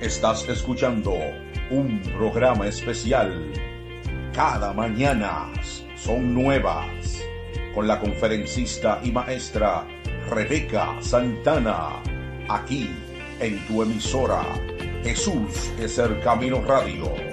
Estás escuchando un programa especial. Cada mañana son nuevas. Con la conferencista y maestra Rebeca Santana. Aquí en tu emisora. Jesús es el camino radio.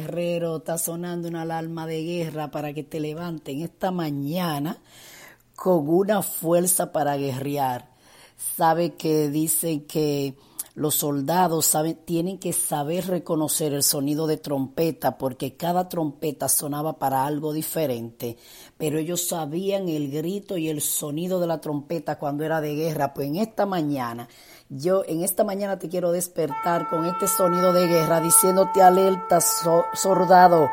Guerrero. Está sonando una alarma de guerra para que te levanten esta mañana con una fuerza para guerrear. Sabe que dicen que los soldados saben, tienen que saber reconocer el sonido de trompeta porque cada trompeta sonaba para algo diferente, pero ellos sabían el grito y el sonido de la trompeta cuando era de guerra. Pues en esta mañana yo en esta mañana te quiero despertar con este sonido de guerra diciéndote alerta, soldado,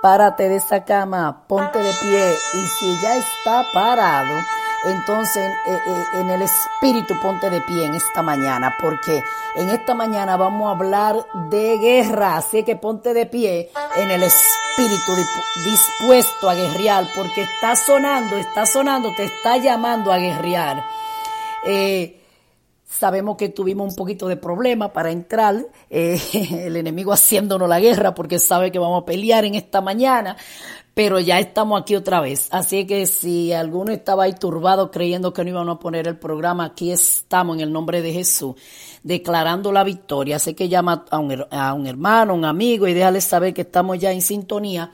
párate de esa cama, ponte de pie y si ya está parado, entonces eh, eh, en el espíritu ponte de pie en esta mañana, porque en esta mañana vamos a hablar de guerra, así que ponte de pie en el espíritu dispuesto a guerrear, porque está sonando, está sonando, te está llamando a guerrear. Eh, Sabemos que tuvimos un poquito de problema para entrar, eh, el enemigo haciéndonos la guerra porque sabe que vamos a pelear en esta mañana, pero ya estamos aquí otra vez. Así que si alguno estaba ahí turbado creyendo que no íbamos a poner el programa, aquí estamos en el nombre de Jesús, declarando la victoria. Así que llama a un, a un hermano, un amigo y déjale saber que estamos ya en sintonía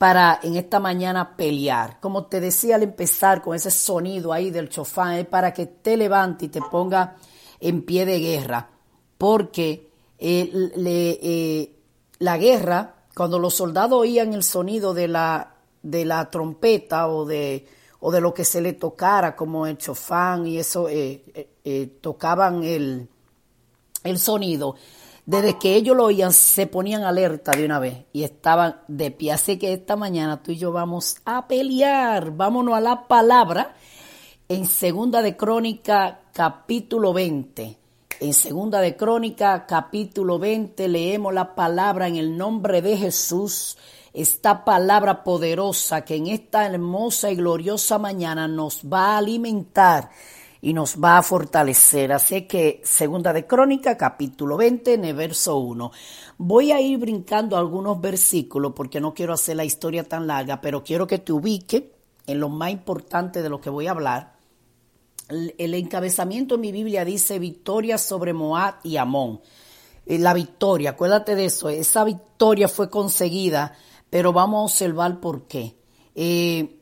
para en esta mañana pelear. Como te decía al empezar con ese sonido ahí del chofán, es para que te levante y te ponga en pie de guerra. Porque eh, eh, la guerra, cuando los soldados oían el sonido de la, de la trompeta o de, o de lo que se le tocara, como el chofán y eso, eh, tocaban el, el sonido, desde que ellos lo oían, se ponían alerta de una vez y estaban de pie. Así que esta mañana tú y yo vamos a pelear. Vámonos a la palabra en Segunda de Crónica, capítulo 20. En Segunda de Crónica, capítulo 20, leemos la palabra en el nombre de Jesús. Esta palabra poderosa que en esta hermosa y gloriosa mañana nos va a alimentar y nos va a fortalecer. Así que, segunda de Crónica, capítulo 20, en el verso 1. Voy a ir brincando algunos versículos porque no quiero hacer la historia tan larga, pero quiero que te ubique en lo más importante de lo que voy a hablar. El encabezamiento en mi Biblia dice victoria sobre Moab y Amón. Eh, la victoria, acuérdate de eso, esa victoria fue conseguida, pero vamos a observar por qué. Eh,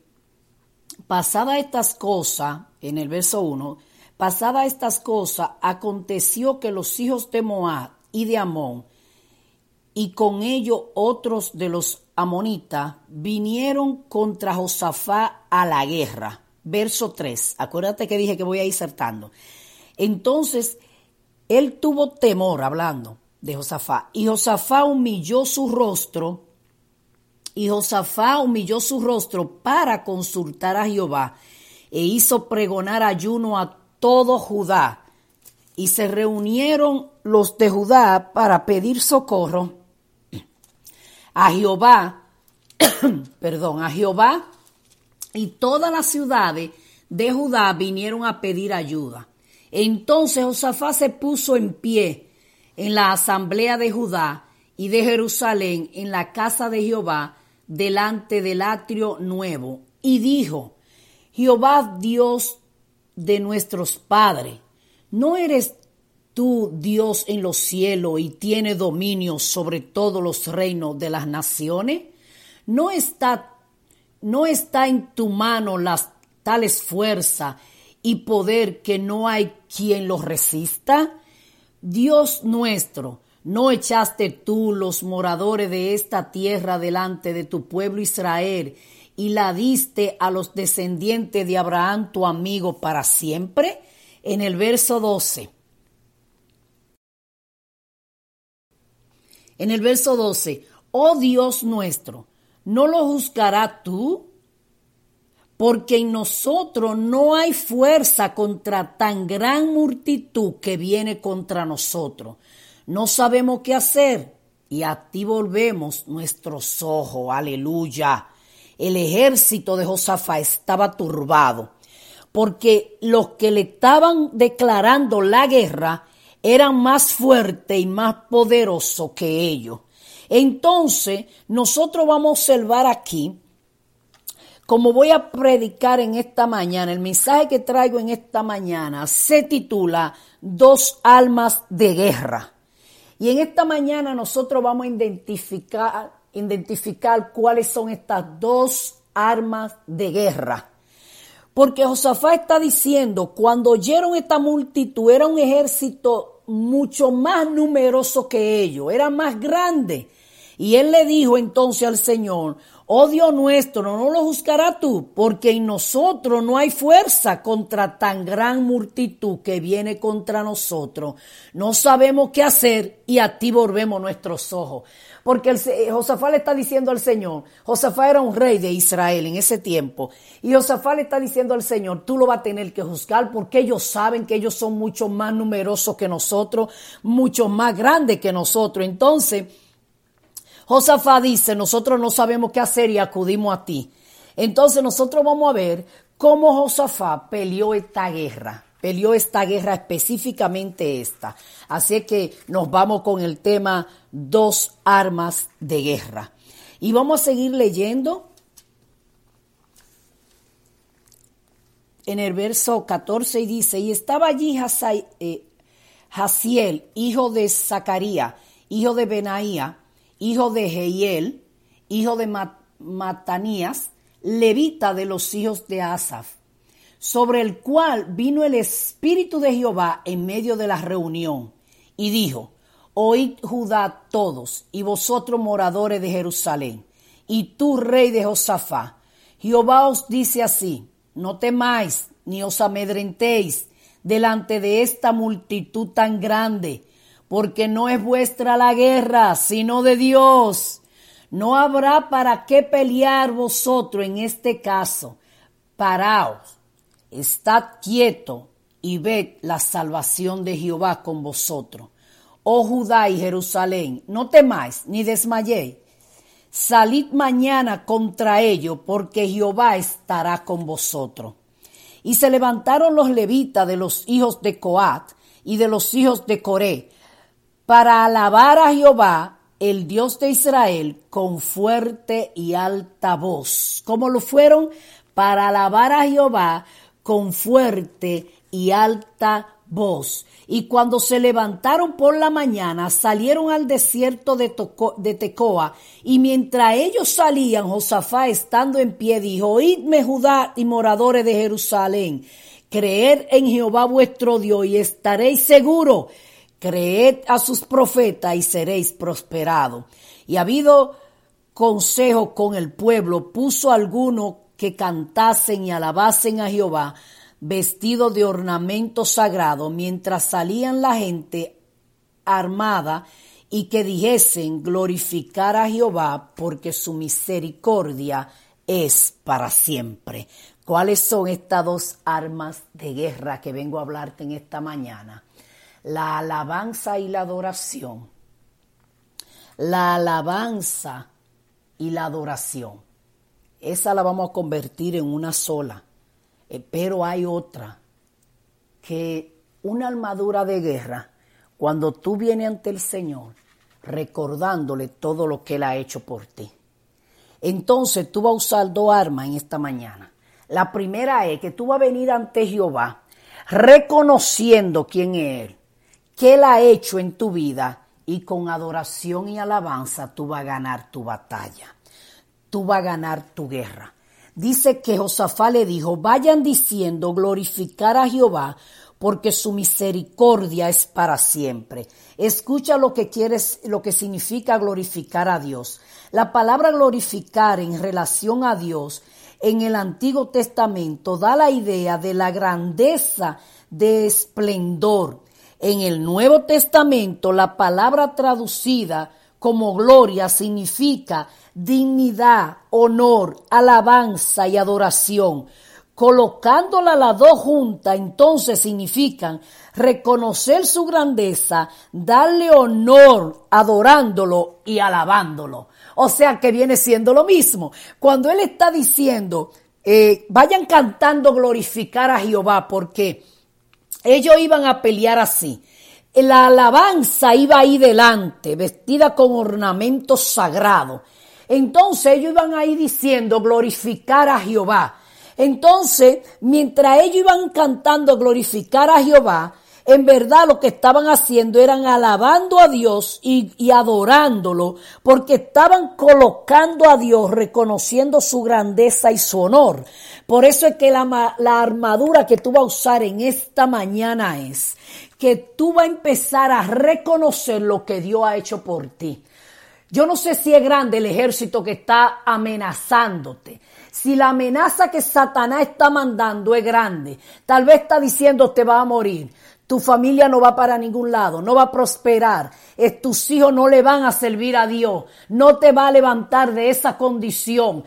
Pasada estas cosas, en el verso 1, pasada estas cosas, aconteció que los hijos de Moab y de Amón y con ello otros de los amonitas vinieron contra Josafá a la guerra. Verso 3. Acuérdate que dije que voy a ir saltando. Entonces él tuvo temor hablando de Josafá y Josafá humilló su rostro y Josafá humilló su rostro para consultar a Jehová e hizo pregonar ayuno a todo Judá. Y se reunieron los de Judá para pedir socorro a Jehová, perdón, a Jehová, y todas las ciudades de Judá vinieron a pedir ayuda. Entonces Josafá se puso en pie en la asamblea de Judá y de Jerusalén en la casa de Jehová delante del atrio nuevo y dijo, Jehová Dios de nuestros padres, ¿no eres tú Dios en los cielos y tiene dominio sobre todos los reinos de las naciones? ¿No está, no está en tu mano las tales fuerza y poder que no hay quien los resista? Dios nuestro, ¿no echaste tú los moradores de esta tierra delante de tu pueblo Israel y la diste a los descendientes de Abraham tu amigo para siempre? En el verso 12. En el verso 12, oh Dios nuestro, ¿no lo juzgará tú? porque en nosotros no hay fuerza contra tan gran multitud que viene contra nosotros. No sabemos qué hacer y a ti volvemos nuestros ojos. Aleluya. El ejército de Josafá estaba turbado porque los que le estaban declarando la guerra eran más fuertes y más poderosos que ellos. Entonces, nosotros vamos a observar aquí como voy a predicar en esta mañana, el mensaje que traigo en esta mañana se titula Dos almas de guerra. Y en esta mañana nosotros vamos a identificar, cuáles son estas dos armas de guerra. Porque Josafá está diciendo, cuando oyeron esta multitud, era un ejército mucho más numeroso que ellos, era más grande. Y él le dijo entonces al Señor, Dios nuestro, no lo juzgará tú, porque en nosotros no hay fuerza contra tan gran multitud que viene contra nosotros. No sabemos qué hacer y a ti volvemos nuestros ojos. Porque el, Josafá le está diciendo al Señor, Josafá era un rey de Israel en ese tiempo, y Josafá le está diciendo al Señor, tú lo vas a tener que juzgar porque ellos saben que ellos son mucho más numerosos que nosotros, mucho más grandes que nosotros. Entonces, Josafá dice, nosotros no sabemos qué hacer y acudimos a ti. Entonces nosotros vamos a ver cómo Josafá peleó esta guerra. Peleó esta guerra específicamente esta. Así que nos vamos con el tema dos armas de guerra. Y vamos a seguir leyendo en el verso 14 y dice, y estaba allí eh, Hasiel, hijo de Zacarías, hijo de Benaía, hijo de Jehiel, hijo de Matanías, levita de los hijos de Asaf, sobre el cual vino el Espíritu de Jehová en medio de la reunión, y dijo, Oíd Judá todos, y vosotros moradores de Jerusalén, y tú rey de Josafá, Jehová os dice así, no temáis, ni os amedrentéis delante de esta multitud tan grande, porque no es vuestra la guerra, sino de Dios. No habrá para qué pelear vosotros en este caso. Paraos, estad quieto y ved la salvación de Jehová con vosotros. Oh Judá y Jerusalén, no temáis ni desmayéis. Salid mañana contra ellos, porque Jehová estará con vosotros. Y se levantaron los levitas de los hijos de Coat y de los hijos de Coré, para alabar a Jehová, el Dios de Israel, con fuerte y alta voz. ¿Cómo lo fueron? Para alabar a Jehová con fuerte y alta voz. Y cuando se levantaron por la mañana, salieron al desierto de, de, Tecoa, y mientras ellos salían, Josafá, estando en pie, dijo, Oídme Judá y moradores de Jerusalén, creed en Jehová vuestro Dios y estaréis seguros creed a sus profetas y seréis prosperados. Y ha habido consejo con el pueblo, puso algunos que cantasen y alabasen a Jehová, vestidos de ornamento sagrado, mientras salían la gente armada y que dijesen glorificar a Jehová porque su misericordia es para siempre. ¿Cuáles son estas dos armas de guerra que vengo a hablarte en esta mañana? La alabanza y la adoración. La alabanza y la adoración. Esa la vamos a convertir en una sola. Eh, pero hay otra, que una armadura de guerra, cuando tú vienes ante el Señor, recordándole todo lo que Él ha hecho por ti. Entonces tú vas a usar dos armas en esta mañana. La primera es que tú vas a venir ante Jehová reconociendo quién es Él, qué Él ha hecho en tu vida y con adoración y alabanza tú vas a ganar tu batalla. Tú vas a ganar tu guerra. Dice que Josafá le dijo, vayan diciendo glorificar a Jehová porque su misericordia es para siempre. Escucha lo que quieres, lo que significa glorificar a Dios. La palabra glorificar en relación a Dios en el Antiguo Testamento da la idea de la grandeza de esplendor. En el Nuevo Testamento la palabra traducida como gloria significa dignidad, honor, alabanza y adoración colocándola las dos juntas, entonces significan reconocer su grandeza, darle honor, adorándolo y alabándolo. O sea que viene siendo lo mismo. Cuando él está diciendo, eh, vayan cantando glorificar a Jehová, porque ellos iban a pelear así. La alabanza iba ahí delante, vestida con ornamentos sagrados. Entonces ellos iban ahí diciendo glorificar a Jehová. Entonces, mientras ellos iban cantando glorificar a Jehová, en verdad lo que estaban haciendo eran alabando a Dios y, adorándolo, porque estaban colocando a Dios, reconociendo su grandeza y su honor. Por eso es que la, la armadura que tú vas a usar en esta mañana es que tú vas a empezar a reconocer lo que Dios ha hecho por ti. Yo no sé si es grande el ejército que está amenazándote. Si la amenaza que Satanás está mandando es grande, tal vez está diciendo te va a morir. Tu familia no va para ningún lado, no va a prosperar. tus hijos no le van a servir a Dios. No te va a levantar de esa condición.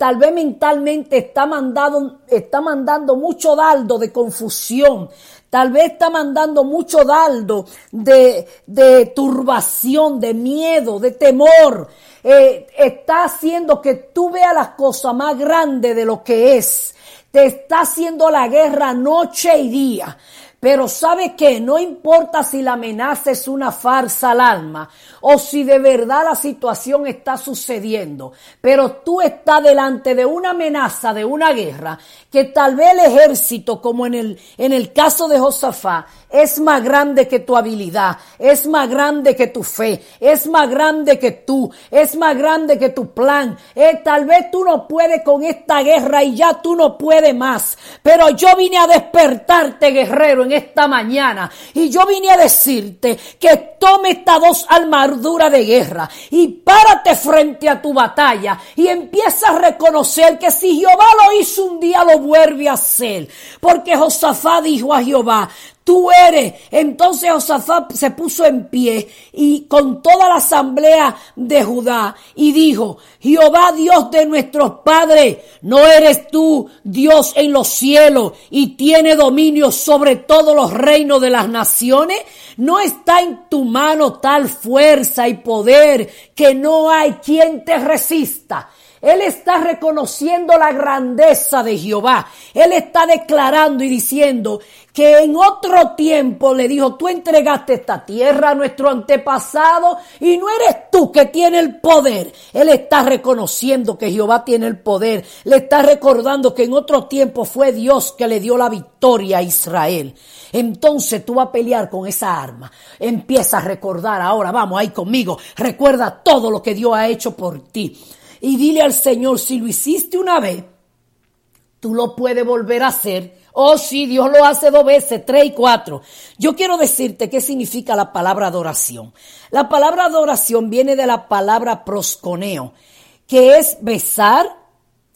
tal vez mentalmente está, mandado, está mandando mucho dardo de confusión. Tal vez está mandando mucho dardo de, de turbación, de miedo, de temor. Eh, está haciendo que tú veas las cosas más grandes de lo que es. Te está haciendo la guerra noche y día. Pero sabe que no importa si la amenaza es una farsa al alma o si de verdad la situación está sucediendo, pero tú estás delante de una amenaza, de una guerra, que tal vez el ejército, como en el, en el caso de Josafá, es más grande que tu habilidad, es más grande que tu fe, es más grande que tú, es más grande que tu plan. Eh, tal vez tú no puedes con esta guerra y ya tú no puedes más, pero yo vine a despertarte, guerrero, en esta mañana. Y yo vine a decirte que tome estas dos armaduras de guerra y párate frente a tu batalla y empieza a reconocer que si Jehová lo hizo un día lo vuelve a hacer, porque Josafá dijo a Jehová, tú eres. Entonces Josafat se puso en pie y con toda la asamblea de Judá y dijo, Jehová Dios de nuestros padres, ¿no eres tú Dios en los cielos y tiene dominio sobre todos los reinos de las naciones? ¿No está en tu mano tal fuerza y poder que no hay quien te resista? Él está reconociendo la grandeza de Jehová. Él está declarando y diciendo que en otro tiempo le dijo, tú entregaste esta tierra a nuestro antepasado y no eres tú que tiene el poder. Él está reconociendo que Jehová tiene el poder. Le está recordando que en otro tiempo fue Dios que le dio la victoria a Israel. Entonces tú vas a pelear con esa arma. Empieza a recordar ahora, vamos ahí conmigo. Recuerda todo lo que Dios ha hecho por ti y dile al Señor, si lo hiciste una vez, tú lo puedes volver a hacer Oh, sí, Dios lo hace dos veces, tres y cuatro. Yo quiero decirte qué significa la palabra adoración. La palabra adoración viene de la palabra prosconeo, que es besar,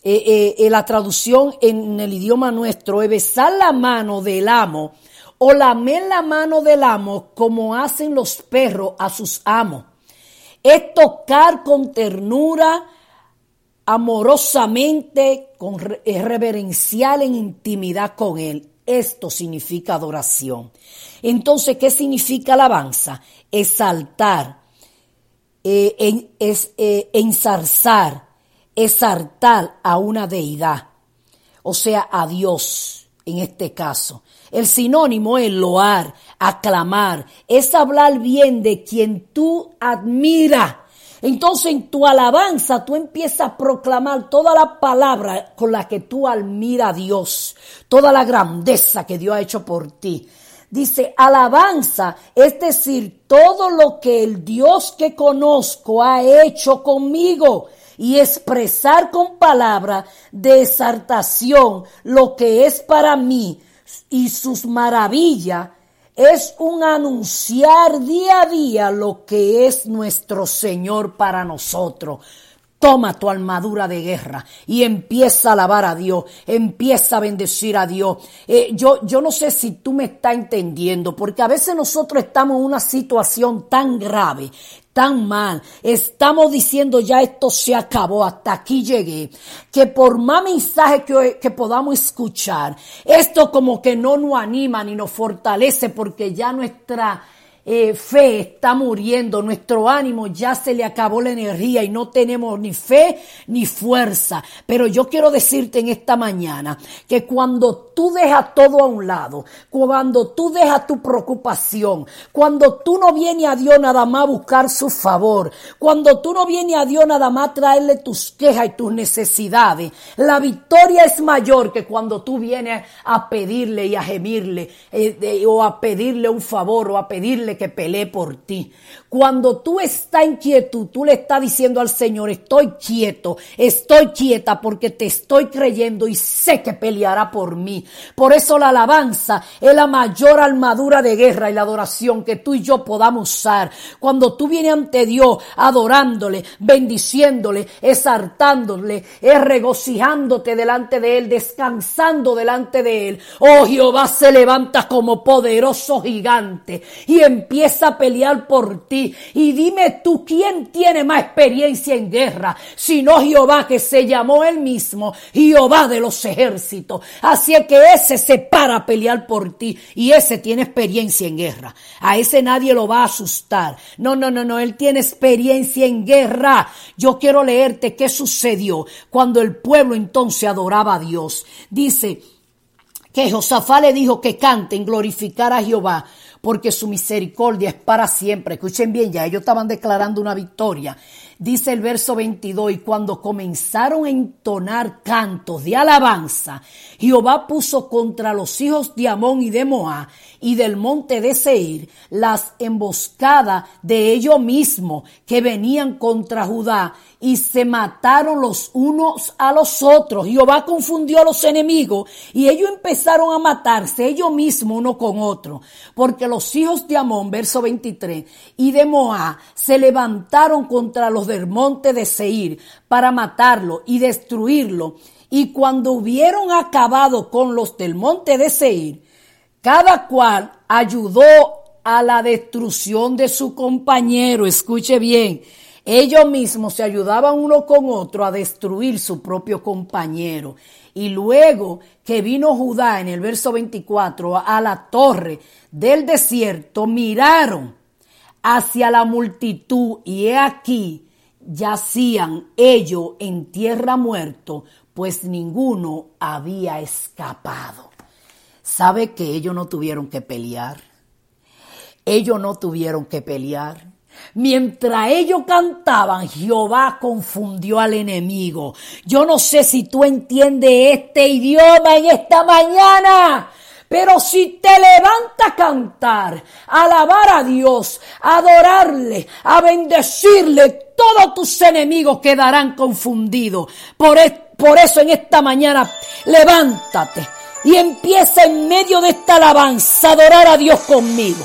eh, eh, eh, la traducción en el idioma nuestro es besar la mano del amo o lamer la mano del amo como hacen los perros a sus amos. Es tocar con ternura, amorosamente, con reverencial en intimidad con Él. Esto significa adoración. Entonces, ¿qué significa alabanza? Exaltar, eh, es, eh, ensarzar, exaltar a una deidad, o sea, a Dios en este caso. El sinónimo es loar, aclamar, es hablar bien de quien tú admiras. Entonces en tu alabanza tú empiezas a proclamar toda la palabra con la que tú admiras a Dios, toda la grandeza que Dios ha hecho por ti. Dice, alabanza, es decir, todo lo que el Dios que conozco ha hecho conmigo y expresar con palabra de exaltación lo que es para mí y sus maravillas es un anunciar día a día lo que es nuestro Señor para nosotros. Toma tu armadura de guerra y empieza a alabar a Dios, empieza a bendecir a Dios. Eh, yo, yo no sé si tú me estás entendiendo, porque a veces nosotros estamos en una situación tan grave, tan mal. Estamos diciendo ya esto se acabó, hasta aquí llegué. Que por más mensaje que, que podamos escuchar, esto como que no nos anima ni nos fortalece porque ya nuestra eh, fe está muriendo, nuestro ánimo ya se le acabó la energía y no tenemos ni fe ni fuerza. Pero yo quiero decirte en esta mañana que cuando tú dejas todo a un lado, cuando tú dejas tu preocupación, cuando tú no vienes a Dios nada más a buscar su favor, cuando tú no vienes a Dios nada más a traerle tus quejas y tus necesidades, la victoria es mayor que cuando tú vienes a pedirle y a gemirle eh, o a pedirle un favor o a pedirle que pelee por ti. Cuando tú estás en quietud, tú le estás diciendo al Señor, estoy quieto, estoy quieta porque te estoy creyendo y sé que peleará por mí. Por eso la alabanza es la mayor armadura de guerra y la adoración que tú y yo podamos usar. Cuando tú vienes ante Dios adorándole, bendiciéndole, exaltándole, regocijándote delante de Él, descansando delante de Él. Oh Jehová se levanta como poderoso gigante y empieza a pelear por ti. Y dime tú, ¿quién tiene más experiencia en guerra? Sino Jehová que se llamó él mismo, Jehová de los ejércitos. Así es que ese se para a pelear por ti y ese tiene experiencia en guerra. A ese nadie lo va a asustar. No, no, no, no, él tiene experiencia en guerra. Yo quiero leerte qué sucedió cuando el pueblo entonces adoraba a Dios. Dice, que Josafá le dijo que canten, glorificar a Jehová, porque su misericordia es para siempre. Escuchen bien, ya ellos estaban declarando una victoria. Dice el verso 22, y cuando comenzaron a entonar cantos de alabanza, Jehová puso contra los hijos de Amón y de Moab y del monte de Seir las emboscadas de ellos mismos que venían contra Judá y se mataron los unos a los otros. Jehová confundió a los enemigos y ellos empezaron a matarse ellos mismos uno con otro, porque los hijos de Amón, verso 23, y de Moab se levantaron contra los del monte de Seir para matarlo y destruirlo. Y cuando hubieron acabado con los del monte de Seir, cada cual ayudó a la destrucción de su compañero. Escuche bien, ellos mismos se ayudaban uno con otro a destruir su propio compañero. Y luego que vino Judá en el verso 24 a la torre del desierto, miraron hacia la multitud y he aquí yacían ellos en tierra muerto, pues ninguno había escapado. ¿Sabe que ellos no tuvieron que pelear? Ellos no tuvieron que pelear. Mientras ellos cantaban, Jehová confundió al enemigo. Yo no sé si tú entiendes este idioma en esta mañana. Pero si te levantas a cantar, a alabar a Dios, a adorarle, a bendecirle, todos tus enemigos quedarán confundidos. Por, por eso en esta mañana, levántate Y empieza en medio de esta alabanza a adorar a Dios conmigo.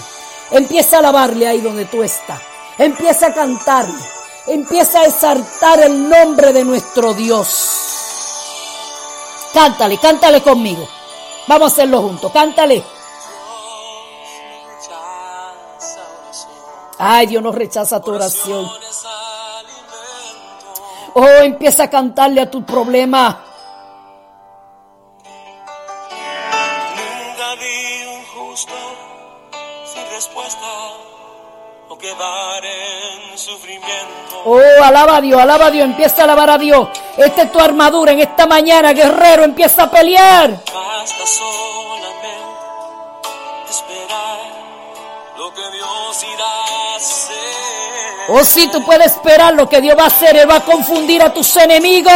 Empieza a alabarle ahí donde tú estás. Empieza a cantarle. Empieza a exaltar el nombre de nuestro Dios. Cántale, cántale conmigo. Vamos a hacerlo juntos. Cántale. Ay, Dios no rechaza tu oración. Oh, empieza a cantarle a tu problema. Oh, alaba a Dios, alaba a Dios, empieza a alabar a Dios. Esta es tu armadura en esta mañana, guerrero, empieza a pelear. Basta solamente esperar lo que Dios irá a hacer. Oh, sí, tú puedes esperar lo que Dios va a hacer. Él va a confundir a tus enemigos.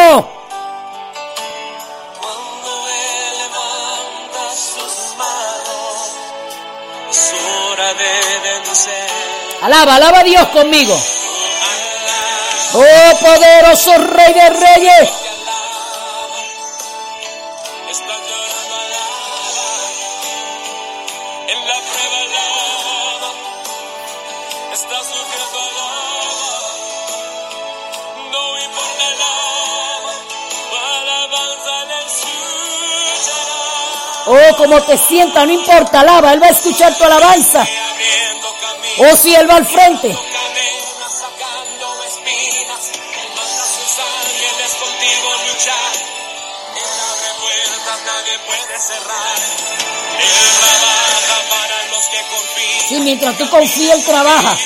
Cuando Él levanta sus manos, es hora de vencer. Alaba, alaba a Dios conmigo. Oh, poderoso Rey de Reyes. Oh, como te sienta, no importa, alaba. Él va a escuchar tu alabanza. Oh, sí, Él va al frente. Nadie puede cerrar. Él trabaja para los que confían. Sí, mientras tú confías, Él trabaja.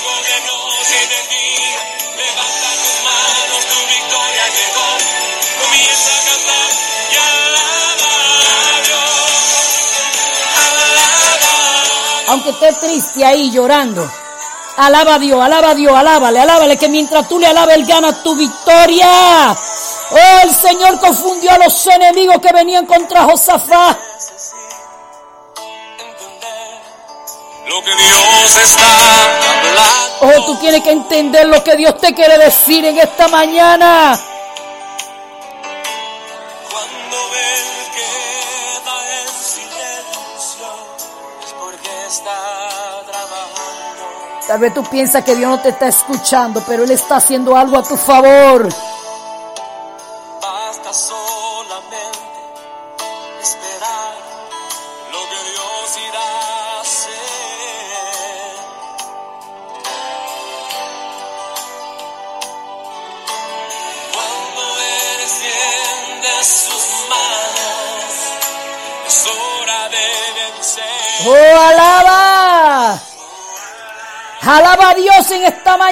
Aunque estés triste ahí llorando. Alaba a Dios, alaba a Dios, alábale, alábale, que mientras tú le alabas, Él gana tu victoria. Oh, el Señor confundió a los enemigos que venían contra Josafat. entender lo que Dios está hablando. Oh, tú tienes que entender lo que Dios te quiere decir en esta mañana. Cuando Él queda en silencio, es porque está trabajando. Tal vez tú piensas que Dios no te está escuchando, pero Él está haciendo algo a tu favor.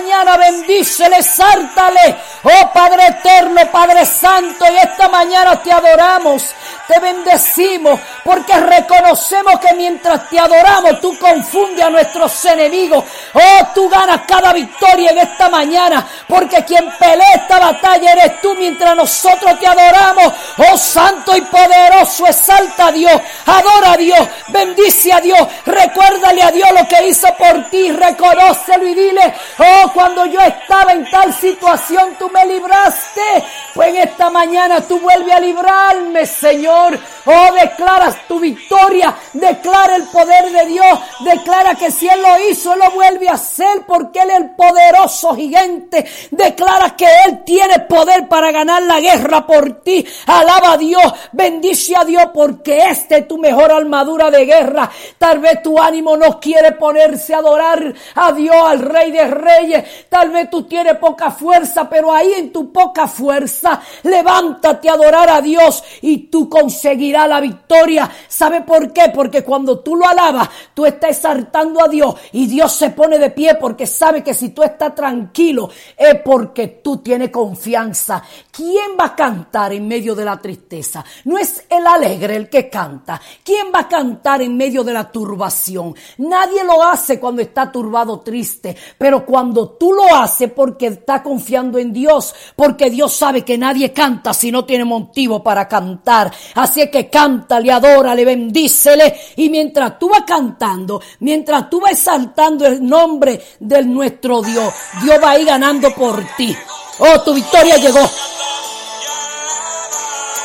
Mañana, bendícele, exáltale. Oh Padre eterno, Padre santo, en esta mañana te adoramos, te bendecimos, porque reconocemos que mientras te adoramos, tú confundes a nuestros enemigos. Oh, tú ganas cada victoria en esta mañana, porque quien pelea esta batalla eres tú mientras nosotros te adoramos. Oh santo y poderoso, exalta a Dios, adora a Dios, bendice a Dios, recuérdale a Dios lo que hizo por ti, reconócelo y dile, oh, cuando yo estaba en tal situación, tú me libraste. Pues en esta mañana tú vuelves a librarme, Señor. Oh, declaras tu victoria, declara el poder de Dios, declara que si Él lo hizo, lo vuelve a hacer porque Él es el poderoso gigante. Declara que Él tiene poder para ganar la guerra por ti. Alaba a Dios, bendice a Dios porque esta es tu mejor armadura de guerra. Tal vez tu ánimo no quiere ponerse a adorar a Dios, al Rey de Reyes. Tal vez tú tienes poca fuerza, pero ahí en tu poca fuerza, levántate a adorar a Dios y tú conseguirás la victoria. ¿Sabe por qué? Porque cuando tú lo alabas, tú estás exaltando a Dios y Dios se pone de pie porque sabe que si tú estás tranquilo porque tú tienes confianza. ¿Quién va a cantar en medio de la tristeza? No es el alegre el que canta. ¿Quién va a cantar en medio de la turbación? Nadie lo hace cuando está turbado triste, pero cuando tú lo haces porque está confiando en Dios, porque Dios sabe que nadie canta si no tiene motivo para cantar. Así es que cántale, adórale, bendícele y mientras tú vas cantando, mientras tú vas exaltando el nombre de nuestro Dios, Dios va a ir ganando por ti. Oh, tu victoria llegó.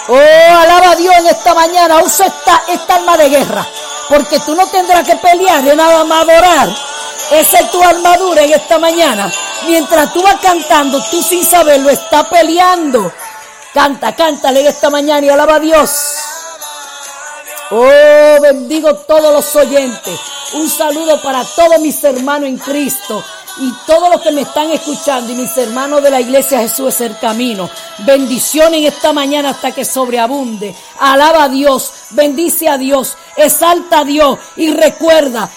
Oh, alaba a Dios en esta mañana. Usa esta, esta arma de guerra. Porque tú no tendrás que pelear de nada más adorar. Esa es tu armadura en esta mañana. Mientras tú vas cantando, tú sin saberlo estás peleando. Canta, cántale en esta mañana y alaba a Dios. Oh, bendigo todos los oyentes. Un saludo para todos mis hermanos en Cristo y todos los que me están escuchando y mis hermanos de la iglesia Jesús es el camino. Bendición en esta mañana hasta que sobreabunde. Alaba a Dios, bendice a Dios, exalta a Dios y recuerda,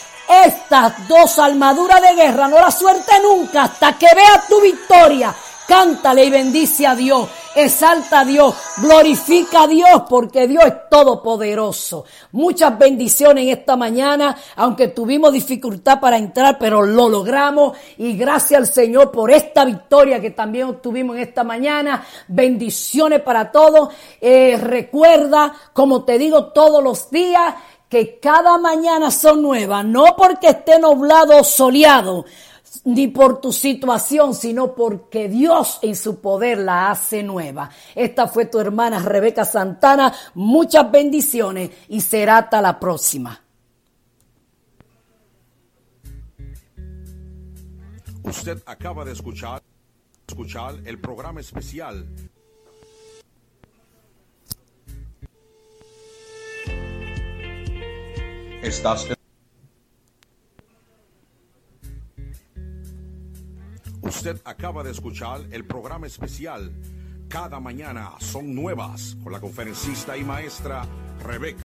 estas dos armaduras de guerra no la suerte nunca hasta que veas tu victoria. Cántale y bendice a Dios exalta a Dios, glorifica a Dios porque Dios es todopoderoso. Muchas bendiciones en esta mañana, aunque tuvimos dificultad para entrar, pero lo logramos y gracias al Señor por esta victoria que también obtuvimos en esta mañana. Bendiciones para todos. Eh, recuerda, como te digo todos los días, que cada mañana son nuevas, no porque esté nublado o soleado, ni por tu situación, sino porque Dios en su poder la hace nueva. Esta fue tu hermana Rebeca Santana. Muchas bendiciones y será hasta la próxima. Usted acaba de escuchar, escuchar el programa especial Estás Usted acaba de escuchar el programa especial Cada mañana son nuevas con la conferencista y maestra Rebeca.